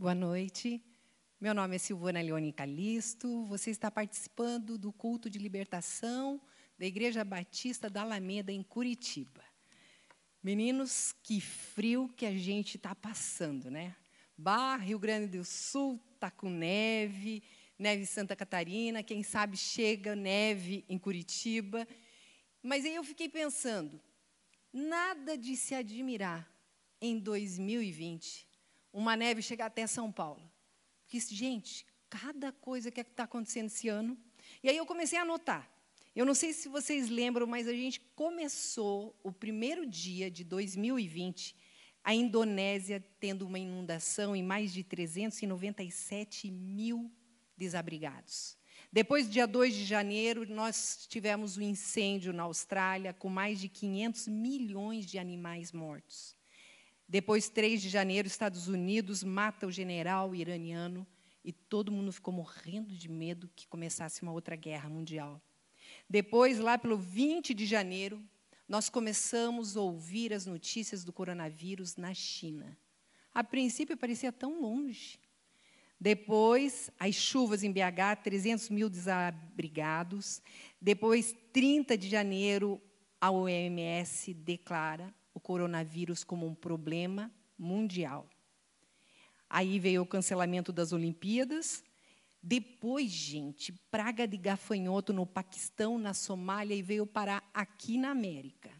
Boa noite. Meu nome é Silvana Leone Calisto. Você está participando do culto de libertação da Igreja Batista da Alameda, em Curitiba. Meninos, que frio que a gente está passando, né? Barra, Rio Grande do Sul, está com neve, neve Santa Catarina, quem sabe chega neve em Curitiba. Mas aí eu fiquei pensando, nada de se admirar em 2020 uma neve chegar até São Paulo. Porque, gente, cada coisa que está acontecendo esse ano. E aí eu comecei a anotar. Eu não sei se vocês lembram, mas a gente começou o primeiro dia de 2020, a Indonésia tendo uma inundação e mais de 397 mil desabrigados. Depois, dia 2 de janeiro, nós tivemos o um incêndio na Austrália, com mais de 500 milhões de animais mortos. Depois, 3 de janeiro, Estados Unidos mata o general iraniano e todo mundo ficou morrendo de medo que começasse uma outra guerra mundial. Depois, lá pelo 20 de janeiro, nós começamos a ouvir as notícias do coronavírus na China. A princípio parecia tão longe. Depois, as chuvas em BH, 300 mil desabrigados. Depois, 30 de janeiro, a OMS declara o coronavírus como um problema mundial. Aí veio o cancelamento das Olimpíadas. Depois, gente, praga de gafanhoto no Paquistão, na Somália e veio parar aqui na América.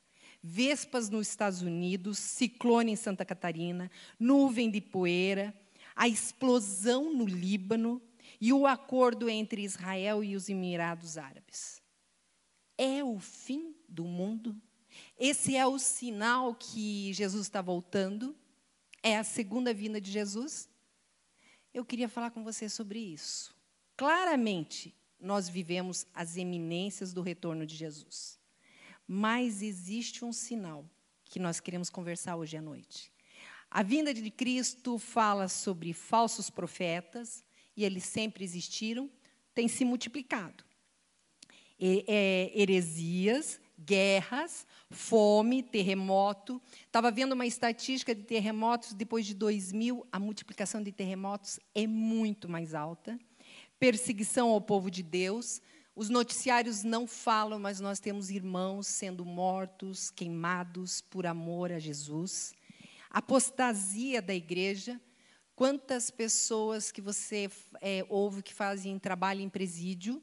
Vespas nos Estados Unidos, ciclone em Santa Catarina, nuvem de poeira, a explosão no Líbano e o acordo entre Israel e os Emirados Árabes. É o fim do mundo? Esse é o sinal que Jesus está voltando? É a segunda vinda de Jesus? Eu queria falar com você sobre isso. Claramente, nós vivemos as eminências do retorno de Jesus. Mas existe um sinal que nós queremos conversar hoje à noite. A vinda de Cristo fala sobre falsos profetas, e eles sempre existiram, têm se multiplicado. E, é, heresias guerras, fome, terremoto. Estava vendo uma estatística de terremotos, depois de 2000, a multiplicação de terremotos é muito mais alta. Perseguição ao povo de Deus. Os noticiários não falam, mas nós temos irmãos sendo mortos, queimados por amor a Jesus. Apostasia da igreja. Quantas pessoas que você é, ouve que fazem trabalho em presídio,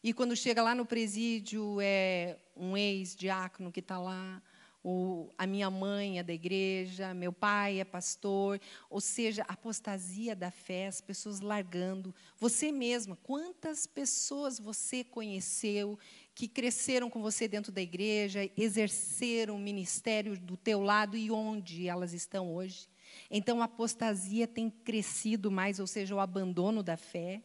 e quando chega lá no presídio, é um ex-diácono que está lá, o, a minha mãe é da igreja, meu pai é pastor, ou seja, apostasia da fé, as pessoas largando. Você mesma, quantas pessoas você conheceu que cresceram com você dentro da igreja, exerceram o ministério do teu lado e onde elas estão hoje? Então, a apostasia tem crescido mais, ou seja, o abandono da fé.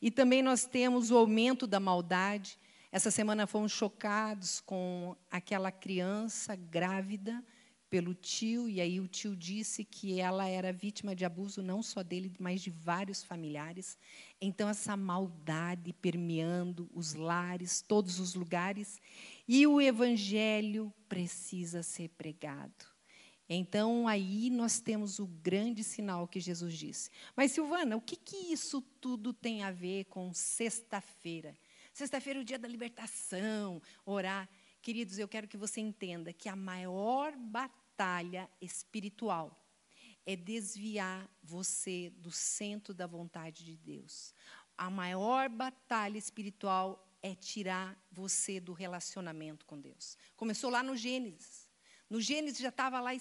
E também nós temos o aumento da maldade. Essa semana fomos chocados com aquela criança grávida pelo tio, e aí o tio disse que ela era vítima de abuso não só dele, mas de vários familiares. Então, essa maldade permeando os lares, todos os lugares, e o evangelho precisa ser pregado. Então, aí nós temos o grande sinal que Jesus disse. Mas, Silvana, o que, que isso tudo tem a ver com sexta-feira? Sexta-feira é o dia da libertação, orar. Queridos, eu quero que você entenda que a maior batalha espiritual é desviar você do centro da vontade de Deus. A maior batalha espiritual é tirar você do relacionamento com Deus. Começou lá no Gênesis. No Gênesis já estava lá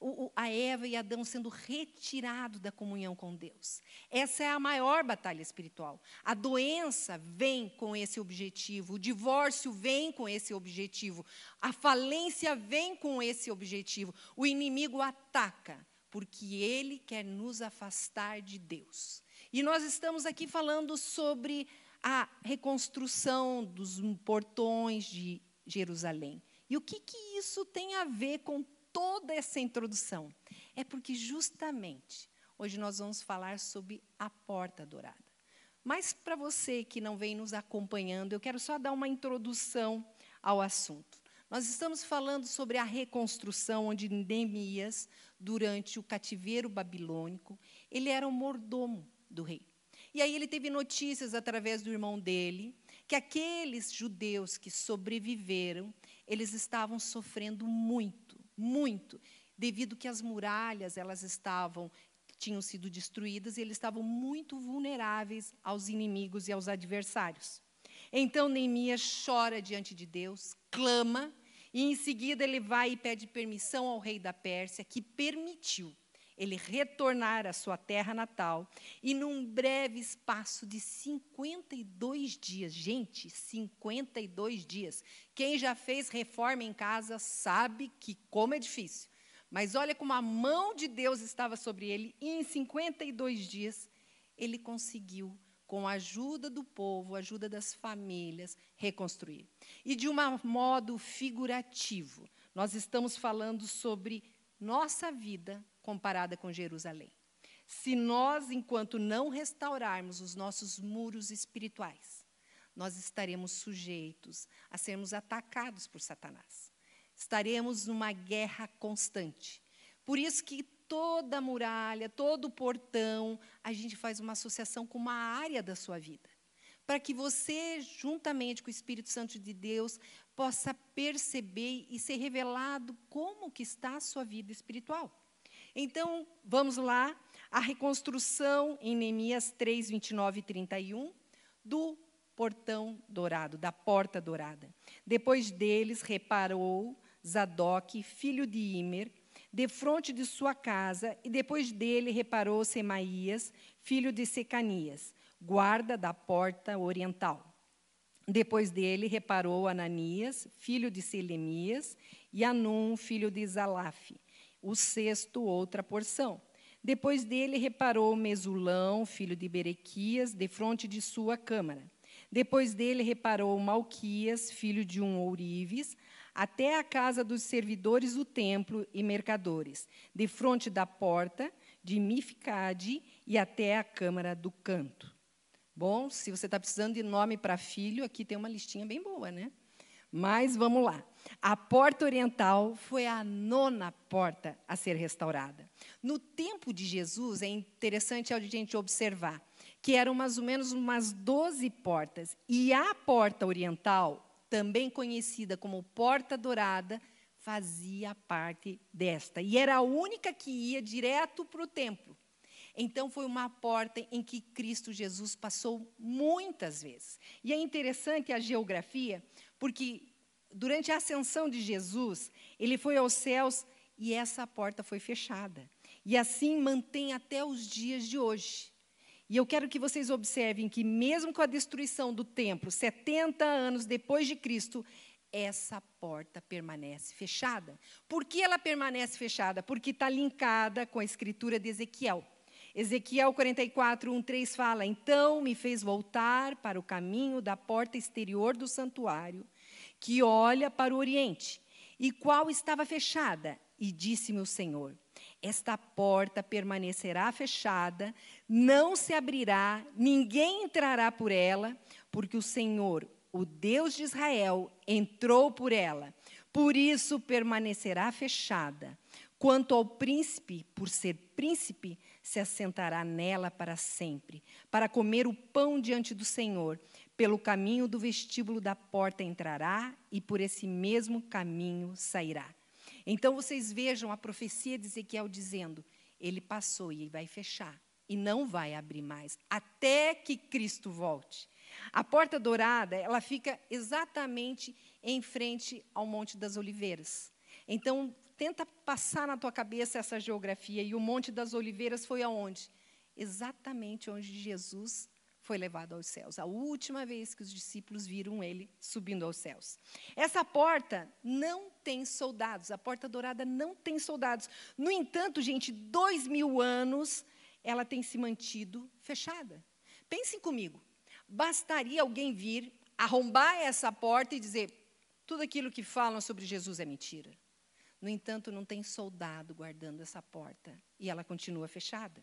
o, o, a Eva e Adão sendo retirados da comunhão com Deus. Essa é a maior batalha espiritual. A doença vem com esse objetivo, o divórcio vem com esse objetivo, a falência vem com esse objetivo. O inimigo ataca, porque ele quer nos afastar de Deus. E nós estamos aqui falando sobre a reconstrução dos portões de Jerusalém. E o que, que isso tem a ver com toda essa introdução? É porque justamente hoje nós vamos falar sobre a porta dourada. Mas para você que não vem nos acompanhando, eu quero só dar uma introdução ao assunto. Nós estamos falando sobre a reconstrução onde Neemias, durante o cativeiro babilônico, ele era o mordomo do rei. E aí ele teve notícias através do irmão dele que aqueles judeus que sobreviveram, eles estavam sofrendo muito, muito, devido que as muralhas elas estavam tinham sido destruídas e eles estavam muito vulneráveis aos inimigos e aos adversários. Então Neemias chora diante de Deus, clama, e em seguida ele vai e pede permissão ao rei da Pérsia, que permitiu ele retornar à sua terra natal, e num breve espaço de 52 dias, gente, 52 dias. Quem já fez reforma em casa sabe que como é difícil. Mas olha como a mão de Deus estava sobre ele, e em 52 dias ele conseguiu, com a ajuda do povo, a ajuda das famílias, reconstruir. E de um modo figurativo, nós estamos falando sobre nossa vida comparada com Jerusalém. Se nós, enquanto não restaurarmos os nossos muros espirituais, nós estaremos sujeitos a sermos atacados por Satanás estaremos numa guerra constante. Por isso que toda muralha, todo portão, a gente faz uma associação com uma área da sua vida. Para que você, juntamente com o Espírito Santo de Deus, possa perceber e ser revelado como que está a sua vida espiritual. Então, vamos lá, a reconstrução em Neemias 3, 29 e 31, do portão dourado, da porta dourada. Depois deles, reparou Zadok, filho de Imer, defronte de sua casa, e depois dele reparou Semaías, filho de Secanias, guarda da porta oriental. Depois dele reparou Ananias, filho de Selemias, e Anum, filho de Zalaf, o sexto, outra porção. Depois dele reparou Mesulão, filho de Berequias, defronte de sua câmara. Depois dele reparou Malquias, filho de um ourives, até a casa dos servidores do templo e mercadores, de frente da porta de Mificade e até a câmara do canto. Bom, se você está precisando de nome para filho, aqui tem uma listinha bem boa, né? Mas vamos lá. A porta oriental foi a nona porta a ser restaurada. No tempo de Jesus, é interessante a gente observar que eram mais ou menos umas 12 portas. E a porta oriental também conhecida como Porta Dourada, fazia parte desta. E era a única que ia direto para o templo. Então, foi uma porta em que Cristo Jesus passou muitas vezes. E é interessante a geografia, porque durante a ascensão de Jesus, ele foi aos céus e essa porta foi fechada. E assim mantém até os dias de hoje. E eu quero que vocês observem que, mesmo com a destruição do templo, 70 anos depois de Cristo, essa porta permanece fechada. Por que ela permanece fechada? Porque está linkada com a escritura de Ezequiel. Ezequiel 44, 1, 3 fala: Então me fez voltar para o caminho da porta exterior do santuário, que olha para o oriente, e qual estava fechada. E disse-me o Senhor: esta porta permanecerá fechada, não se abrirá, ninguém entrará por ela, porque o Senhor, o Deus de Israel, entrou por ela. Por isso permanecerá fechada. Quanto ao príncipe, por ser príncipe, se assentará nela para sempre, para comer o pão diante do Senhor. Pelo caminho do vestíbulo da porta entrará e por esse mesmo caminho sairá. Então vocês vejam a profecia de Ezequiel dizendo: ele passou e vai fechar e não vai abrir mais até que Cristo volte. A porta dourada, ela fica exatamente em frente ao Monte das Oliveiras. Então, tenta passar na tua cabeça essa geografia e o Monte das Oliveiras foi aonde? Exatamente onde Jesus foi levado aos céus. A última vez que os discípulos viram ele subindo aos céus. Essa porta não tem soldados, a porta dourada não tem soldados. No entanto, gente, dois mil anos ela tem se mantido fechada. Pensem comigo, bastaria alguém vir, arrombar essa porta e dizer: tudo aquilo que falam sobre Jesus é mentira. No entanto, não tem soldado guardando essa porta e ela continua fechada.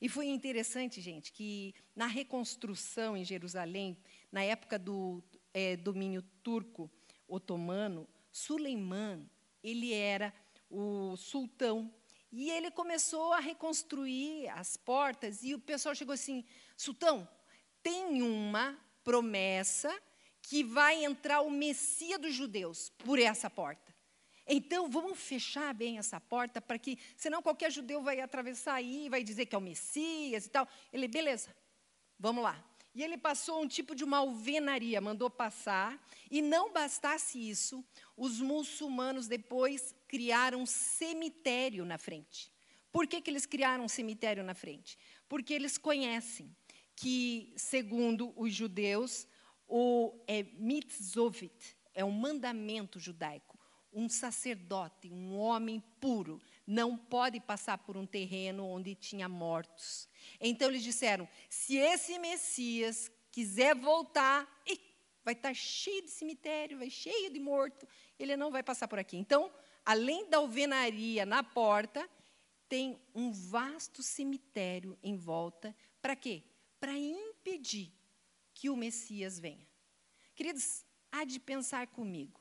E foi interessante, gente, que na reconstrução em Jerusalém, na época do é, domínio turco otomano, Suleiman, ele era o sultão e ele começou a reconstruir as portas e o pessoal chegou assim: "Sultão, tem uma promessa que vai entrar o Messias dos judeus por essa porta. Então, vamos fechar bem essa porta para que, senão qualquer judeu vai atravessar aí, vai dizer que é o Messias e tal. Ele, beleza, vamos lá. E ele passou um tipo de uma alvenaria, mandou passar, e não bastasse isso, os muçulmanos depois criaram um cemitério na frente. Por que, que eles criaram um cemitério na frente? Porque eles conhecem que, segundo os judeus, o é, mitzvot é um mandamento judaico. Um sacerdote, um homem puro, não pode passar por um terreno onde tinha mortos. Então eles disseram: se esse Messias quiser voltar, vai estar cheio de cemitério, vai cheio de morto, ele não vai passar por aqui. Então, além da alvenaria na porta, tem um vasto cemitério em volta. Para quê? Para impedir que o Messias venha. Queridos, há de pensar comigo.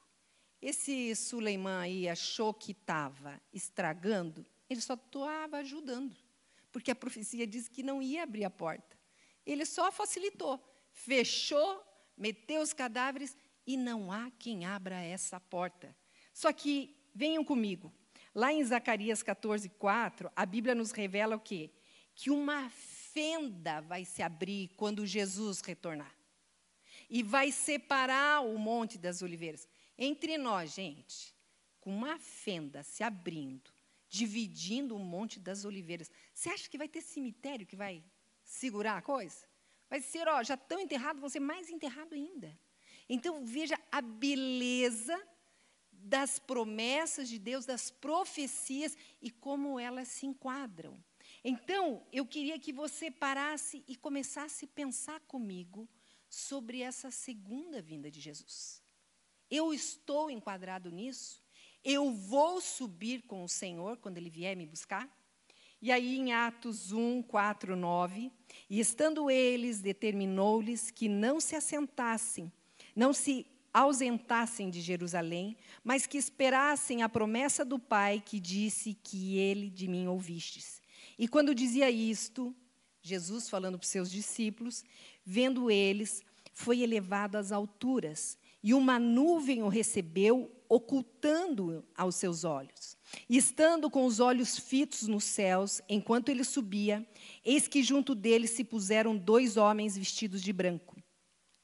Esse Suleiman aí achou que estava estragando, ele só estava ajudando, porque a profecia diz que não ia abrir a porta. Ele só facilitou, fechou, meteu os cadáveres e não há quem abra essa porta. Só que venham comigo. Lá em Zacarias 14, 4, a Bíblia nos revela o quê? Que uma fenda vai se abrir quando Jesus retornar. E vai separar o Monte das Oliveiras. Entre nós, gente, com uma fenda se abrindo, dividindo o Monte das Oliveiras. Você acha que vai ter cemitério que vai segurar a coisa? Vai ser, ó, já tão enterrado, vão ser mais enterrado ainda. Então, veja a beleza das promessas de Deus, das profecias e como elas se enquadram. Então, eu queria que você parasse e começasse a pensar comigo sobre essa segunda vinda de Jesus. Eu estou enquadrado nisso? Eu vou subir com o Senhor quando ele vier me buscar? E aí, em Atos 1, 4, 9, e estando eles, determinou-lhes que não se assentassem, não se ausentassem de Jerusalém, mas que esperassem a promessa do Pai que disse que ele de mim ouvistes. E quando dizia isto, Jesus falando para os seus discípulos, vendo eles, foi elevado às alturas, e uma nuvem o recebeu, ocultando-o aos seus olhos. E estando com os olhos fitos nos céus, enquanto ele subia, eis que junto dele se puseram dois homens vestidos de branco,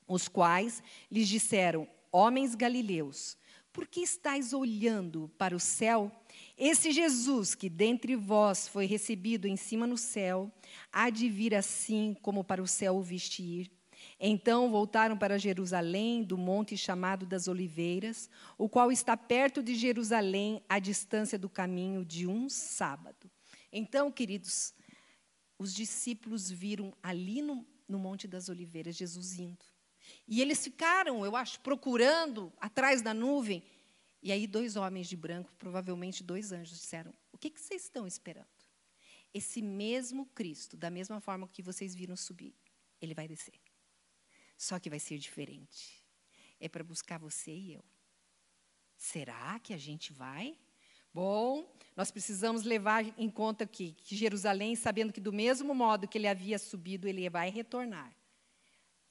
os quais lhes disseram: Homens galileus, por que estáis olhando para o céu? Esse Jesus que dentre vós foi recebido em cima no céu, há de vir assim como para o céu o vestir. Então voltaram para Jerusalém, do monte chamado das Oliveiras, o qual está perto de Jerusalém, à distância do caminho de um sábado. Então, queridos, os discípulos viram ali no, no Monte das Oliveiras Jesus indo. E eles ficaram, eu acho, procurando atrás da nuvem. E aí, dois homens de branco, provavelmente dois anjos, disseram: O que, que vocês estão esperando? Esse mesmo Cristo, da mesma forma que vocês viram subir, ele vai descer. Só que vai ser diferente. É para buscar você e eu. Será que a gente vai? Bom, nós precisamos levar em conta que, que Jerusalém, sabendo que do mesmo modo que ele havia subido, ele vai retornar.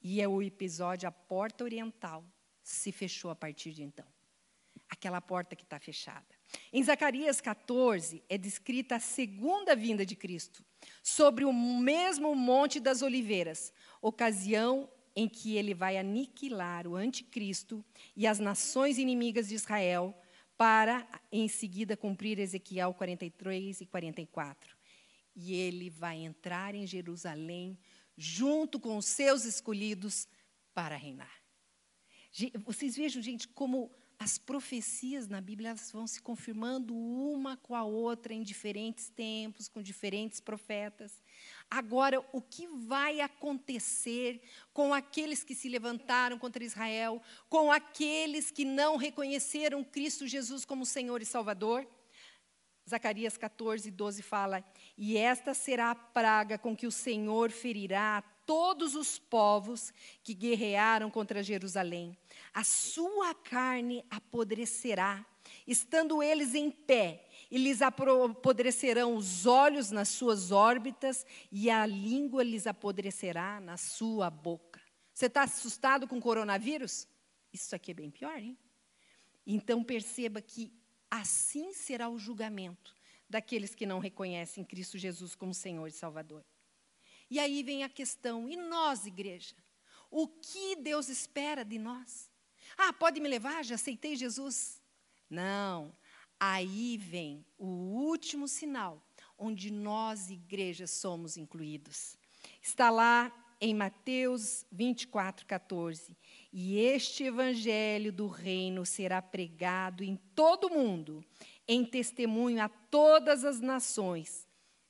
E é o episódio, a porta oriental se fechou a partir de então aquela porta que está fechada. Em Zacarias 14 é descrita a segunda vinda de Cristo, sobre o mesmo Monte das Oliveiras, ocasião em que ele vai aniquilar o anticristo e as nações inimigas de Israel, para em seguida cumprir Ezequiel 43 e 44. E ele vai entrar em Jerusalém junto com os seus escolhidos para reinar. Vocês vejam, gente, como as profecias na Bíblia elas vão se confirmando uma com a outra em diferentes tempos, com diferentes profetas. Agora, o que vai acontecer com aqueles que se levantaram contra Israel, com aqueles que não reconheceram Cristo Jesus como Senhor e Salvador? Zacarias 14, 12 fala: E esta será a praga com que o Senhor ferirá todos os povos que guerrearam contra Jerusalém. A sua carne apodrecerá, estando eles em pé, e lhes apodrecerão os olhos nas suas órbitas, e a língua lhes apodrecerá na sua boca. Você está assustado com coronavírus? Isso aqui é bem pior, hein? Então perceba que assim será o julgamento daqueles que não reconhecem Cristo Jesus como Senhor e Salvador. E aí vem a questão: e nós, igreja? O que Deus espera de nós? Ah, pode me levar? Já aceitei Jesus? Não. Aí vem o último sinal, onde nós, igreja, somos incluídos. Está lá em Mateus 24, 14. E este evangelho do reino será pregado em todo o mundo, em testemunho a todas as nações.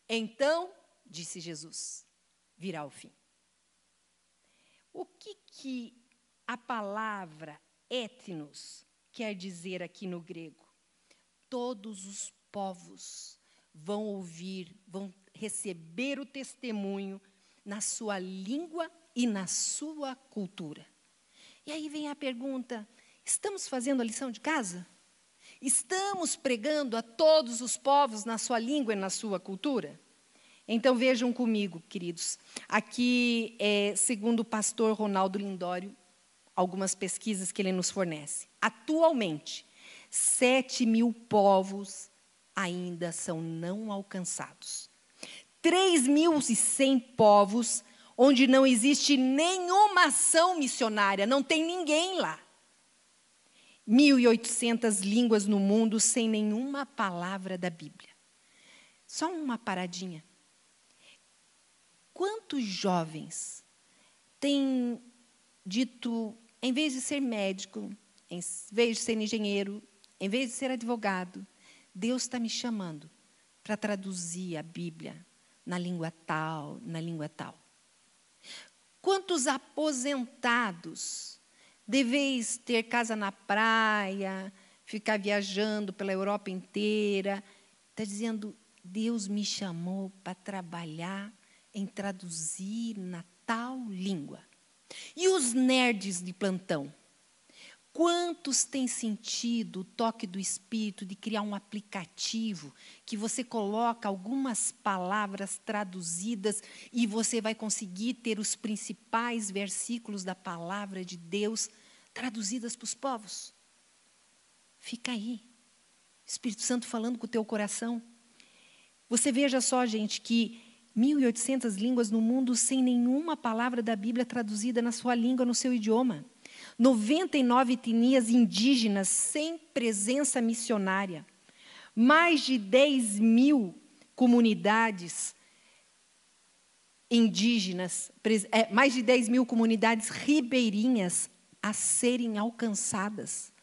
Então, disse Jesus, virá o fim. O que, que a palavra etnos quer dizer aqui no grego? Todos os povos vão ouvir, vão receber o testemunho na sua língua e na sua cultura. E aí vem a pergunta: estamos fazendo a lição de casa? Estamos pregando a todos os povos na sua língua e na sua cultura? Então vejam comigo, queridos. Aqui, é, segundo o pastor Ronaldo Lindório, algumas pesquisas que ele nos fornece. Atualmente, 7 mil povos ainda são não alcançados. 3.100 povos onde não existe nenhuma ação missionária, não tem ninguém lá. 1.800 línguas no mundo sem nenhuma palavra da Bíblia. Só uma paradinha. Quantos jovens têm dito, em vez de ser médico, em vez de ser engenheiro, em vez de ser advogado, Deus está me chamando para traduzir a Bíblia na língua tal, na língua tal. Quantos aposentados deveis ter casa na praia, ficar viajando pela Europa inteira? Está dizendo, Deus me chamou para trabalhar em traduzir na tal língua. E os nerds de plantão? Quantos têm sentido o toque do Espírito de criar um aplicativo que você coloca algumas palavras traduzidas e você vai conseguir ter os principais versículos da palavra de Deus traduzidas para os povos? Fica aí. Espírito Santo falando com o teu coração. Você veja só, gente, que 1.800 línguas no mundo sem nenhuma palavra da Bíblia traduzida na sua língua, no seu idioma. 99 etnias indígenas sem presença missionária, mais de 10 mil comunidades indígenas, é, mais de 10 mil comunidades ribeirinhas a serem alcançadas.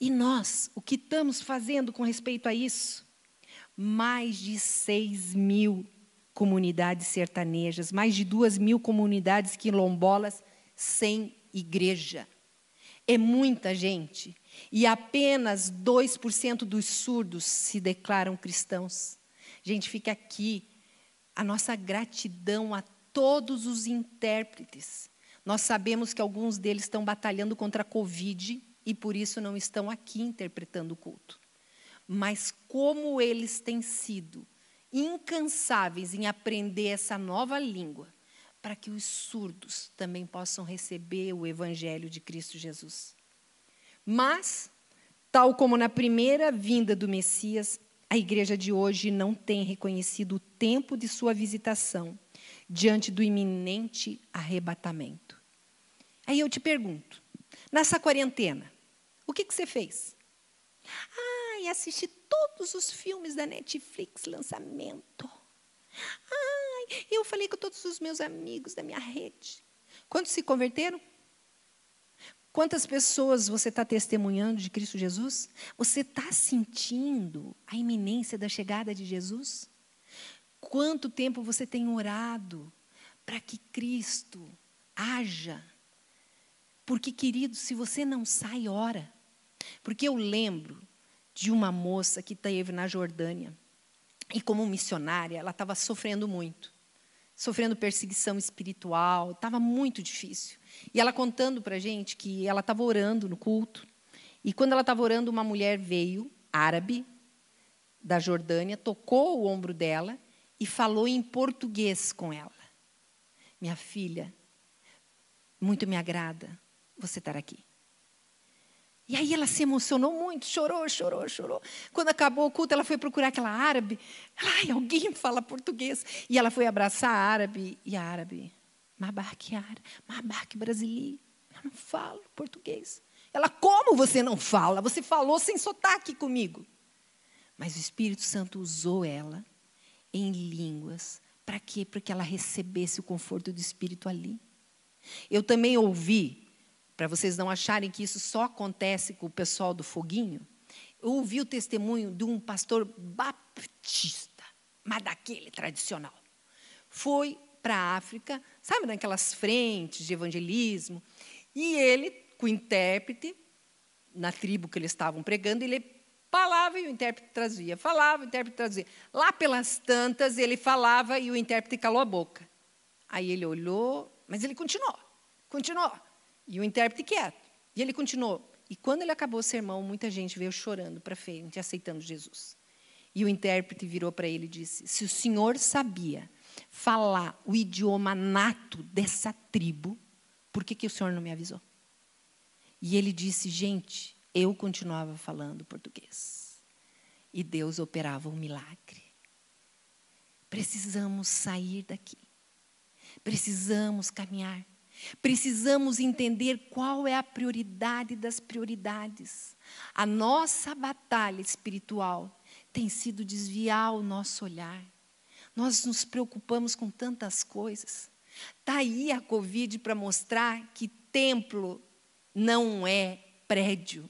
E nós, o que estamos fazendo com respeito a isso? Mais de 6 mil comunidades sertanejas, mais de 2 mil comunidades quilombolas sem igreja. É muita gente. E apenas 2% dos surdos se declaram cristãos. Gente, fica aqui a nossa gratidão a todos os intérpretes. Nós sabemos que alguns deles estão batalhando contra a Covid e por isso não estão aqui interpretando o culto. Mas como eles têm sido incansáveis em aprender essa nova língua, para que os surdos também possam receber o Evangelho de Cristo Jesus. Mas, tal como na primeira vinda do Messias, a igreja de hoje não tem reconhecido o tempo de sua visitação diante do iminente arrebatamento. Aí eu te pergunto, nessa quarentena, o que, que você fez? Ah, assisti todos os filmes da Netflix lançamento. Ai, eu falei com todos os meus amigos da minha rede. Quantos se converteram? Quantas pessoas você está testemunhando de Cristo Jesus? Você está sentindo a iminência da chegada de Jesus? Quanto tempo você tem orado para que Cristo haja? Porque, querido, se você não sai, ora. Porque eu lembro de uma moça que esteve na Jordânia. E como missionária, ela estava sofrendo muito. Sofrendo perseguição espiritual, estava muito difícil. E ela contando para a gente que ela estava orando no culto. E quando ela estava orando, uma mulher veio, árabe, da Jordânia, tocou o ombro dela e falou em português com ela. Minha filha, muito me agrada você estar aqui. E aí ela se emocionou muito, chorou, chorou, chorou. Quando acabou o culto, ela foi procurar aquela árabe. Ai, alguém fala português. E ela foi abraçar a árabe. E a árabe, Mabarque árabe, Mabarque brasileiro. Eu não falo português. Ela, como você não fala? Você falou sem sotaque comigo. Mas o Espírito Santo usou ela em línguas. Para quê? Para que ela recebesse o conforto do Espírito ali. Eu também ouvi para vocês não acharem que isso só acontece com o pessoal do foguinho, eu ouvi o testemunho de um pastor baptista, mas daquele tradicional. Foi para a África, sabe, naquelas frentes de evangelismo, e ele, com o intérprete, na tribo que eles estavam pregando, ele falava e o intérprete trazia, falava, o intérprete trazia. Lá pelas tantas, ele falava e o intérprete calou a boca. Aí ele olhou, mas ele continuou, continuou. E o intérprete quieto. E ele continuou. E quando ele acabou o sermão, muita gente veio chorando para frente, aceitando Jesus. E o intérprete virou para ele e disse: Se o senhor sabia falar o idioma nato dessa tribo, por que, que o senhor não me avisou? E ele disse: Gente, eu continuava falando português. E Deus operava um milagre. Precisamos sair daqui. Precisamos caminhar. Precisamos entender qual é a prioridade das prioridades. A nossa batalha espiritual tem sido desviar o nosso olhar. Nós nos preocupamos com tantas coisas. Está aí a Covid para mostrar que templo não é prédio.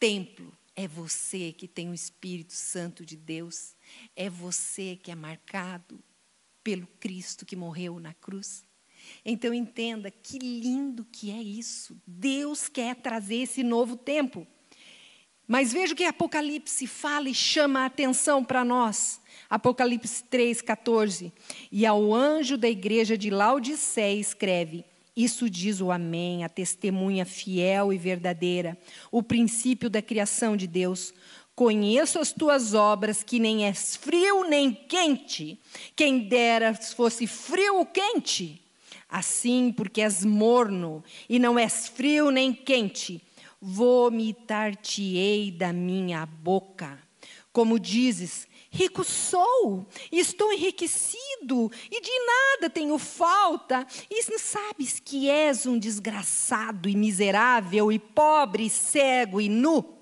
Templo é você que tem o Espírito Santo de Deus. É você que é marcado pelo Cristo que morreu na cruz. Então entenda que lindo que é isso. Deus quer trazer esse novo tempo. Mas veja o que Apocalipse fala e chama a atenção para nós. Apocalipse 3,14. E ao anjo da igreja de Laodiceia escreve: Isso diz o Amém, a testemunha fiel e verdadeira, o princípio da criação de Deus. Conheço as tuas obras, que nem és frio nem quente. Quem dera fosse frio ou quente. Assim, porque és morno e não és frio nem quente, vomitar-te-ei da minha boca. Como dizes, rico sou, estou enriquecido, e de nada tenho falta, e não sabes que és um desgraçado e miserável, e pobre, cego e nu.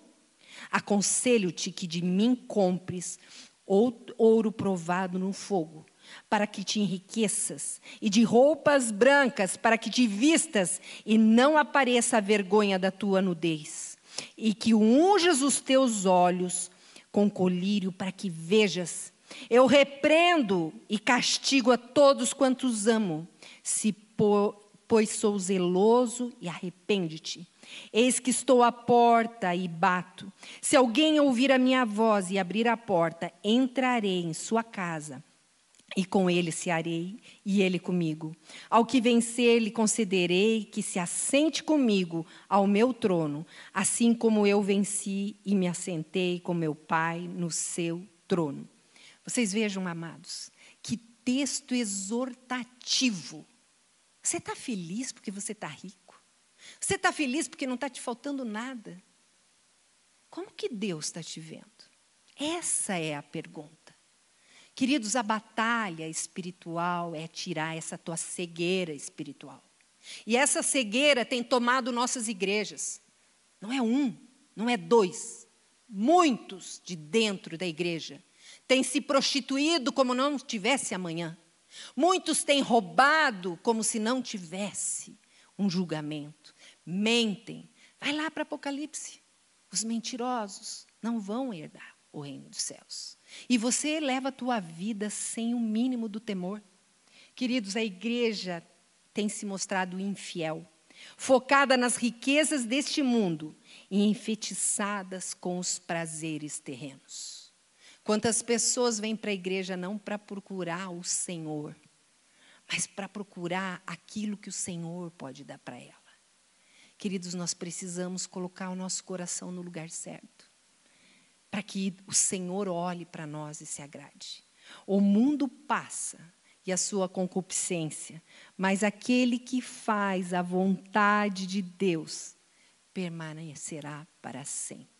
Aconselho-te que de mim compres ouro provado no fogo para que te enriqueças, e de roupas brancas para que te vistas e não apareça a vergonha da tua nudez, e que unjas os teus olhos com colírio para que vejas. Eu repreendo e castigo a todos quantos amo, se pois sou zeloso e arrepende-te. Eis que estou à porta e bato. Se alguém ouvir a minha voz e abrir a porta, entrarei em sua casa e com ele se arei, e ele comigo. Ao que vencer, lhe concederei que se assente comigo ao meu trono, assim como eu venci e me assentei com meu Pai no seu trono. Vocês vejam, amados, que texto exortativo. Você está feliz porque você está rico? Você está feliz porque não está te faltando nada? Como que Deus está te vendo? Essa é a pergunta. Queridos, a batalha espiritual é tirar essa tua cegueira espiritual. E essa cegueira tem tomado nossas igrejas. Não é um, não é dois. Muitos de dentro da igreja têm se prostituído como não tivesse amanhã. Muitos têm roubado como se não tivesse um julgamento. Mentem. Vai lá para Apocalipse. Os mentirosos não vão herdar o reino dos céus. E você leva a tua vida sem o mínimo do temor. Queridos, a igreja tem se mostrado infiel. focada nas riquezas deste mundo e enfeitiçadas com os prazeres terrenos. Quantas pessoas vêm para a igreja não para procurar o Senhor, mas para procurar aquilo que o Senhor pode dar para ela. Queridos, nós precisamos colocar o nosso coração no lugar certo, para que o Senhor olhe para nós e se agrade. O mundo passa e a sua concupiscência, mas aquele que faz a vontade de Deus permanecerá para sempre.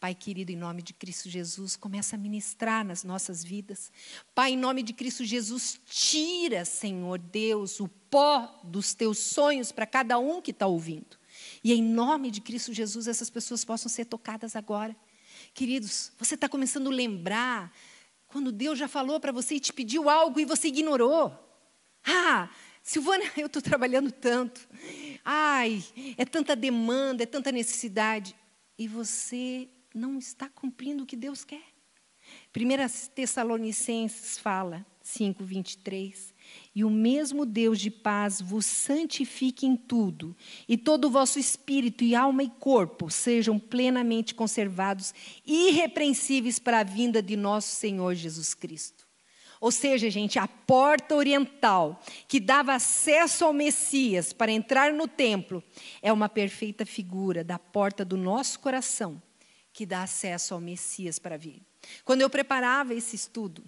Pai querido, em nome de Cristo Jesus, começa a ministrar nas nossas vidas. Pai, em nome de Cristo Jesus, tira, Senhor Deus, o pó dos teus sonhos para cada um que está ouvindo. E em nome de Cristo Jesus, essas pessoas possam ser tocadas agora. Queridos, você está começando a lembrar quando Deus já falou para você e te pediu algo e você ignorou. Ah, Silvana, eu estou trabalhando tanto. Ai, é tanta demanda, é tanta necessidade. E você não está cumprindo o que Deus quer. 1 Tessalonicenses fala, 5, 23. E o mesmo Deus de paz vos santifique em tudo, e todo o vosso espírito e alma e corpo sejam plenamente conservados, irrepreensíveis para a vinda de nosso Senhor Jesus Cristo. Ou seja, gente, a porta oriental que dava acesso ao Messias para entrar no templo é uma perfeita figura da porta do nosso coração que dá acesso ao Messias para vir. Quando eu preparava esse estudo,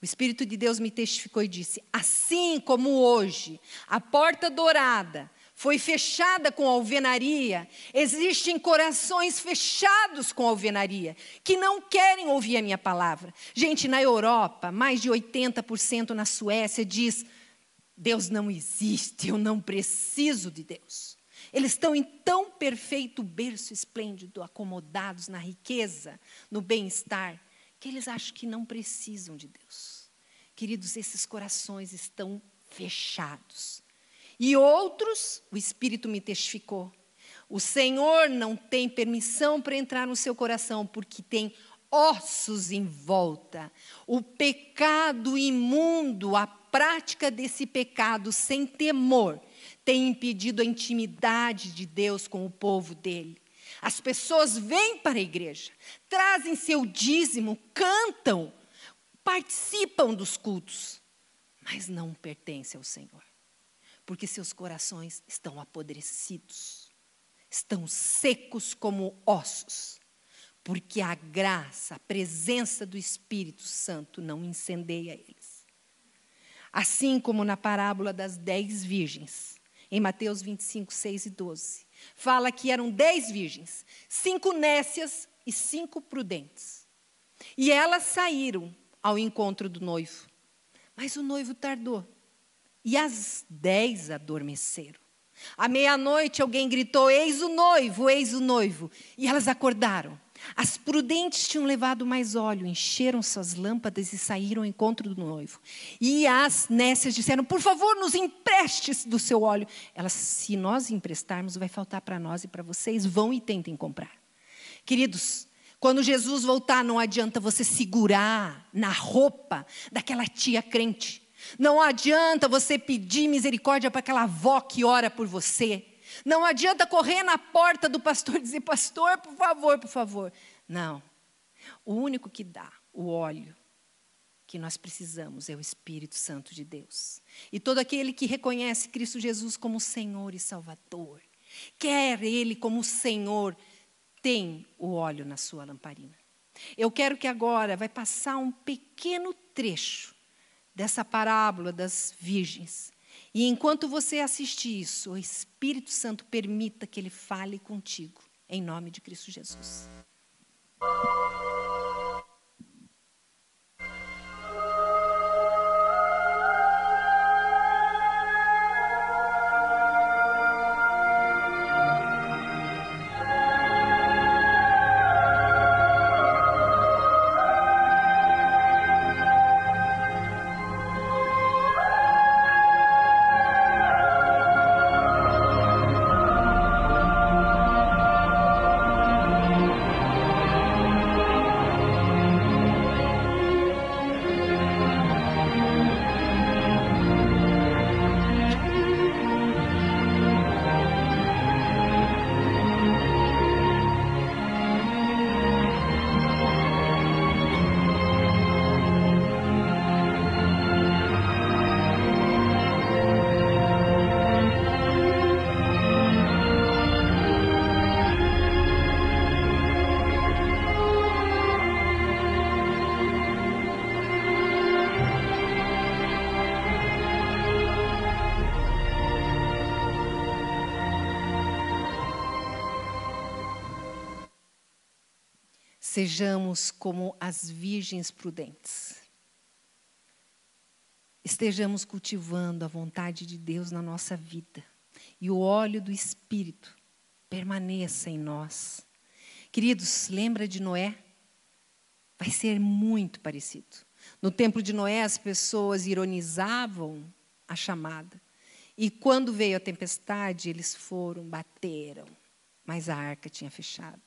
o Espírito de Deus me testificou e disse: assim como hoje a porta dourada foi fechada com alvenaria, existem corações fechados com alvenaria, que não querem ouvir a minha palavra. Gente, na Europa, mais de 80% na Suécia diz: Deus não existe, eu não preciso de Deus. Eles estão em tão perfeito berço esplêndido, acomodados na riqueza, no bem-estar, que eles acham que não precisam de Deus. Queridos, esses corações estão fechados. E outros, o Espírito me testificou. O Senhor não tem permissão para entrar no seu coração, porque tem ossos em volta. O pecado imundo, a prática desse pecado sem temor, tem impedido a intimidade de Deus com o povo dele. As pessoas vêm para a igreja, trazem seu dízimo, cantam, participam dos cultos, mas não pertencem ao Senhor, porque seus corações estão apodrecidos, estão secos como ossos, porque a graça, a presença do Espírito Santo não incendeia eles. Assim como na parábola das dez virgens, em Mateus 25, 6 e 12. Fala que eram dez virgens, cinco nécias e cinco prudentes. E elas saíram ao encontro do noivo. Mas o noivo tardou. E as dez adormeceram. À meia-noite alguém gritou: Eis o noivo, eis o noivo. E elas acordaram. As prudentes tinham levado mais óleo, encheram suas lâmpadas e saíram ao encontro do noivo. E as nécias disseram: Por favor, nos emprestes do seu óleo. Elas, se nós emprestarmos, vai faltar para nós e para vocês. Vão e tentem comprar. Queridos, quando Jesus voltar, não adianta você segurar na roupa daquela tia crente. Não adianta você pedir misericórdia para aquela avó que ora por você. Não adianta correr na porta do pastor e dizer, pastor, por favor, por favor. Não. O único que dá o óleo que nós precisamos é o Espírito Santo de Deus. E todo aquele que reconhece Cristo Jesus como Senhor e Salvador, quer Ele como Senhor tem o óleo na sua lamparina. Eu quero que agora vai passar um pequeno trecho dessa parábola das virgens. E enquanto você assiste isso, o Espírito Santo permita que ele fale contigo, em nome de Cristo Jesus. Sejamos como as virgens prudentes. Estejamos cultivando a vontade de Deus na nossa vida. E o óleo do Espírito permaneça em nós. Queridos, lembra de Noé? Vai ser muito parecido. No tempo de Noé, as pessoas ironizavam a chamada. E quando veio a tempestade, eles foram, bateram, mas a arca tinha fechado.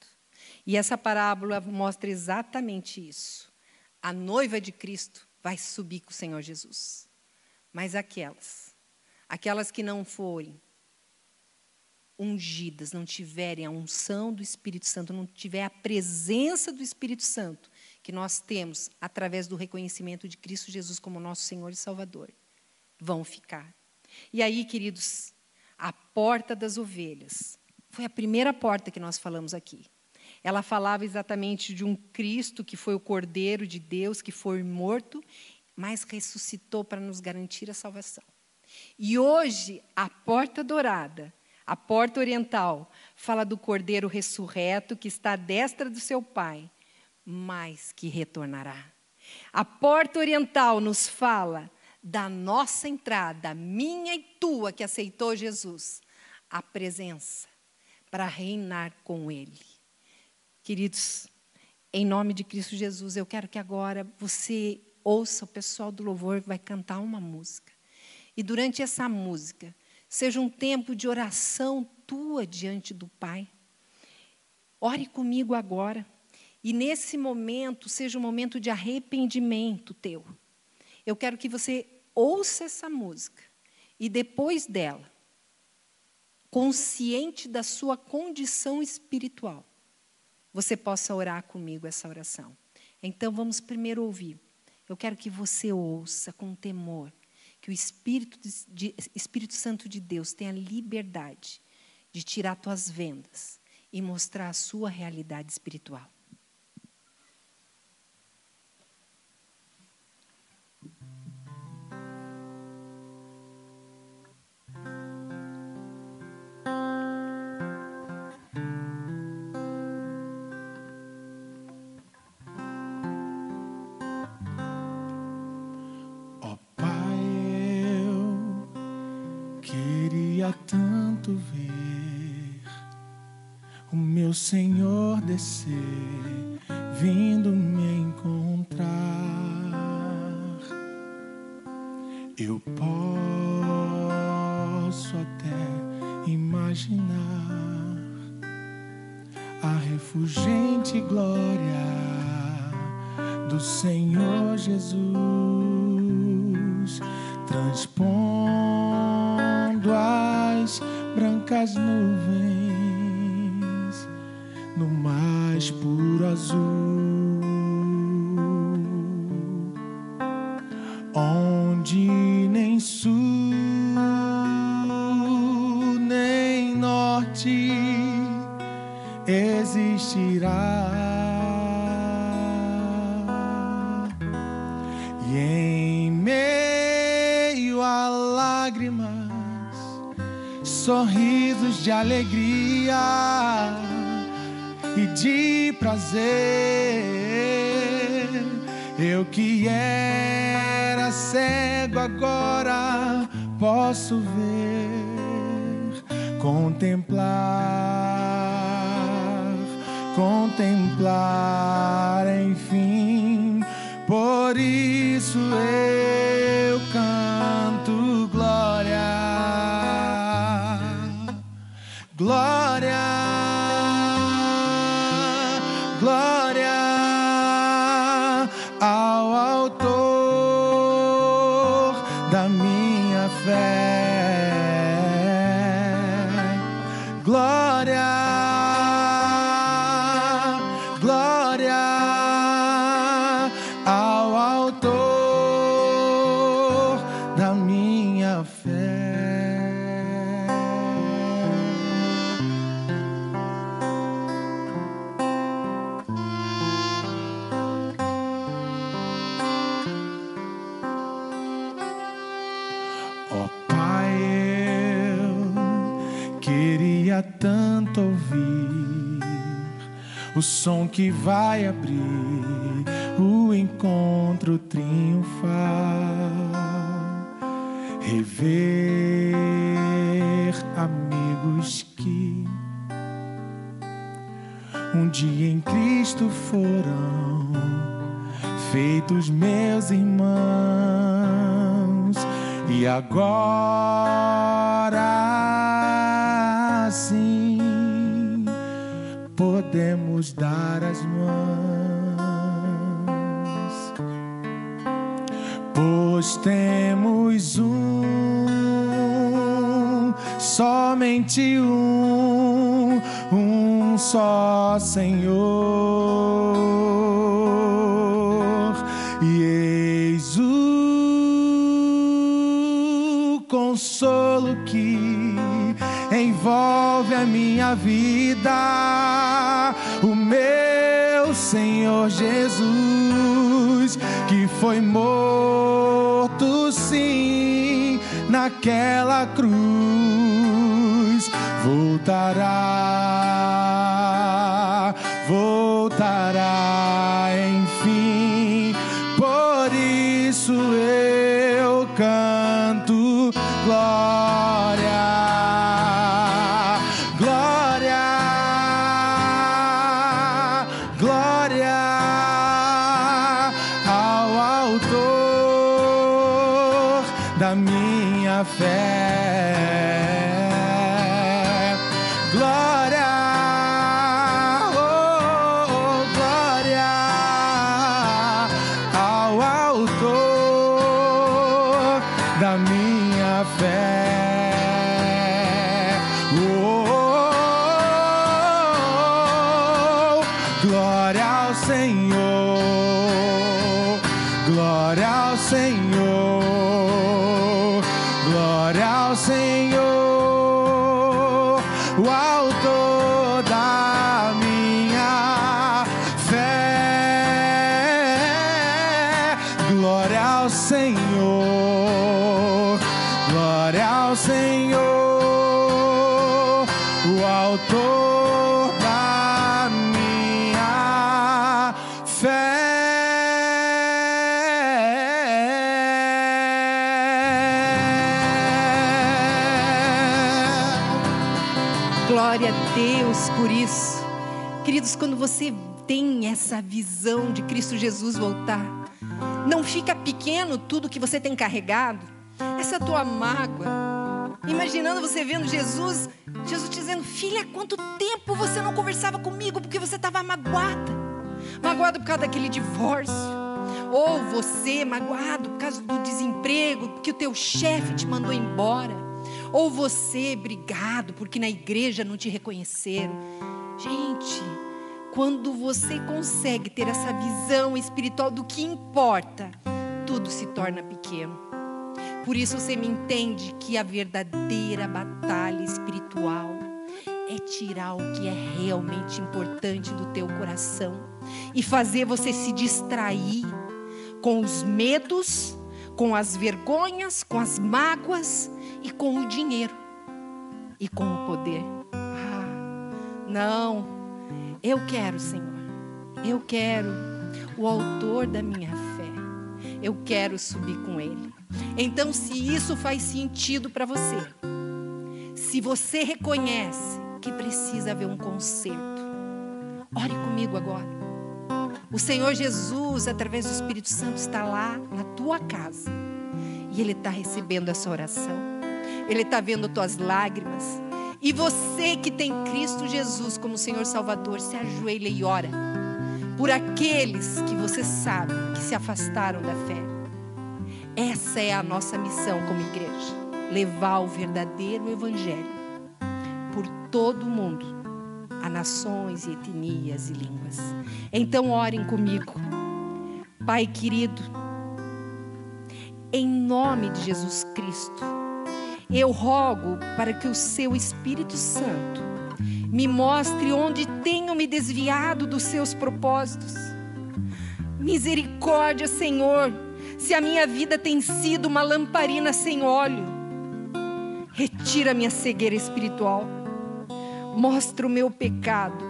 E essa parábola mostra exatamente isso. A noiva de Cristo vai subir com o Senhor Jesus. Mas aquelas, aquelas que não forem ungidas, não tiverem a unção do Espírito Santo, não tiver a presença do Espírito Santo, que nós temos através do reconhecimento de Cristo Jesus como nosso Senhor e Salvador, vão ficar. E aí, queridos, a porta das ovelhas foi a primeira porta que nós falamos aqui. Ela falava exatamente de um Cristo que foi o Cordeiro de Deus, que foi morto, mas ressuscitou para nos garantir a salvação. E hoje, a porta dourada a porta oriental fala do cordeiro ressurreto que está à destra do seu pai, mas que retornará. A porta oriental nos fala da nossa entrada, minha e tua que aceitou Jesus, a presença para reinar com Ele. Queridos, em nome de Cristo Jesus, eu quero que agora você ouça o pessoal do louvor que vai cantar uma música. E durante essa música, seja um tempo de oração tua diante do Pai. Ore comigo agora. E nesse momento, seja um momento de arrependimento teu. Eu quero que você ouça essa música e depois dela, consciente da sua condição espiritual, você possa orar comigo essa oração. Então vamos primeiro ouvir. Eu quero que você ouça com temor que o Espírito, de, Espírito Santo de Deus tenha liberdade de tirar tuas vendas e mostrar a sua realidade espiritual. Tanto ver o meu Senhor descer, vindo me encontrar. Eu posso até imaginar a refugente glória do Senhor Jesus transpondo brancas nuvens no mais puro azul, Glória, som que vai abrir o encontro triunfal. Rever amigos que um dia em Cristo foram feitos meus irmãos e agora sim podemos dar as mãos, pois temos um, somente um, um só Senhor. E eis o consolo que envolve a minha vida, Senhor Jesus, que foi morto sim naquela cruz, voltará, voltará, Senhor, Queridos, quando você tem essa visão de Cristo Jesus voltar, não fica pequeno tudo que você tem carregado, essa tua mágoa. Imaginando você vendo Jesus, Jesus dizendo: Filha, quanto tempo você não conversava comigo porque você estava magoada? Magoado por causa daquele divórcio. Ou você magoado por causa do desemprego, porque o teu chefe te mandou embora. Ou você brigado porque na igreja não te reconheceram. Gente, quando você consegue ter essa visão espiritual do que importa, tudo se torna pequeno. Por isso você me entende que a verdadeira batalha espiritual é tirar o que é realmente importante do teu coração e fazer você se distrair com os medos, com as vergonhas, com as mágoas e com o dinheiro e com o poder. Ah, não, eu quero, Senhor, eu quero o autor da minha fé, eu quero subir com Ele. Então, se isso faz sentido para você, se você reconhece que precisa haver um conserto, ore comigo agora. O Senhor Jesus, através do Espírito Santo, está lá na tua casa e Ele está recebendo essa oração, Ele está vendo tuas lágrimas. E você que tem Cristo Jesus como Senhor Salvador, se ajoelha e ora por aqueles que você sabe que se afastaram da fé. Essa é a nossa missão como igreja: levar o verdadeiro Evangelho por todo o mundo, a nações etnias e línguas. Então, orem comigo, Pai querido, em nome de Jesus Cristo, eu rogo para que o Seu Espírito Santo me mostre onde tenho me desviado dos Seus propósitos. Misericórdia, Senhor se a minha vida tem sido uma lamparina sem óleo, retira minha cegueira espiritual, mostra o meu pecado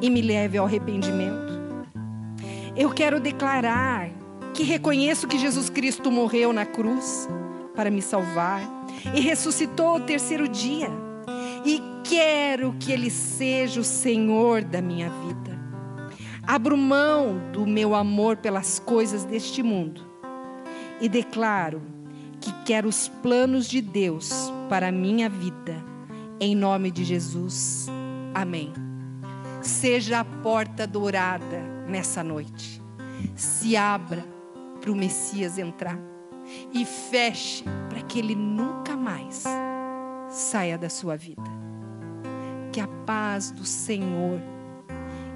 e me leve ao arrependimento. Eu quero declarar que reconheço que Jesus Cristo morreu na cruz para me salvar e ressuscitou ao terceiro dia. E quero que Ele seja o Senhor da minha vida. Abro mão do meu amor pelas coisas deste mundo e declaro que quero os planos de Deus para a minha vida. Em nome de Jesus. Amém. Seja a porta dourada nessa noite. Se abra para o Messias entrar e feche que ele nunca mais saia da sua vida. Que a paz do Senhor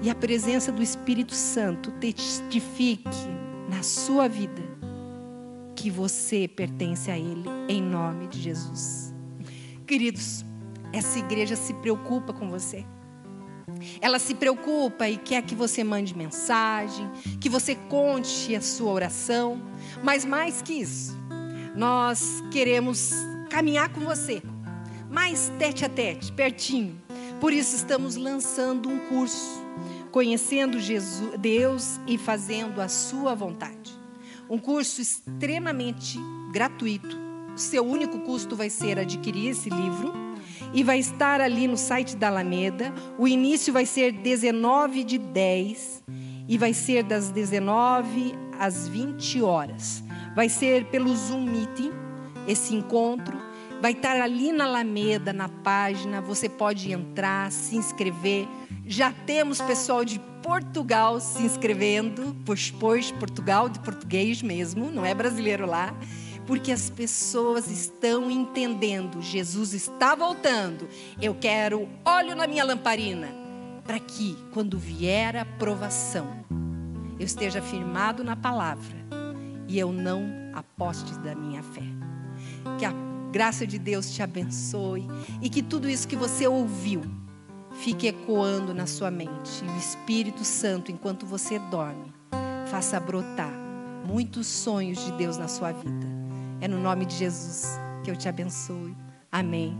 e a presença do Espírito Santo testifique na sua vida que você pertence a Ele, em nome de Jesus. Queridos, essa igreja se preocupa com você. Ela se preocupa e quer que você mande mensagem, que você conte a sua oração, mas mais que isso, nós queremos caminhar com você, mais tete a tete, pertinho. Por isso estamos lançando um curso, conhecendo Jesus, Deus e fazendo a sua vontade. Um curso extremamente gratuito. O seu único custo vai ser adquirir esse livro e vai estar ali no site da Alameda. O início vai ser 19 de 10 e vai ser das 19 às 20 horas. Vai ser pelo Zoom Meeting esse encontro. Vai estar ali na Alameda, na página. Você pode entrar, se inscrever. Já temos pessoal de Portugal se inscrevendo, pois, pois Portugal de português mesmo, não é brasileiro lá porque as pessoas estão entendendo: Jesus está voltando. Eu quero óleo na minha lamparina, para que, quando vier a provação, eu esteja firmado na palavra e eu não aposte da minha fé. Que a graça de Deus te abençoe e que tudo isso que você ouviu fique ecoando na sua mente. E o Espírito Santo, enquanto você dorme, faça brotar muitos sonhos de Deus na sua vida. É no nome de Jesus que eu te abençoe. Amém.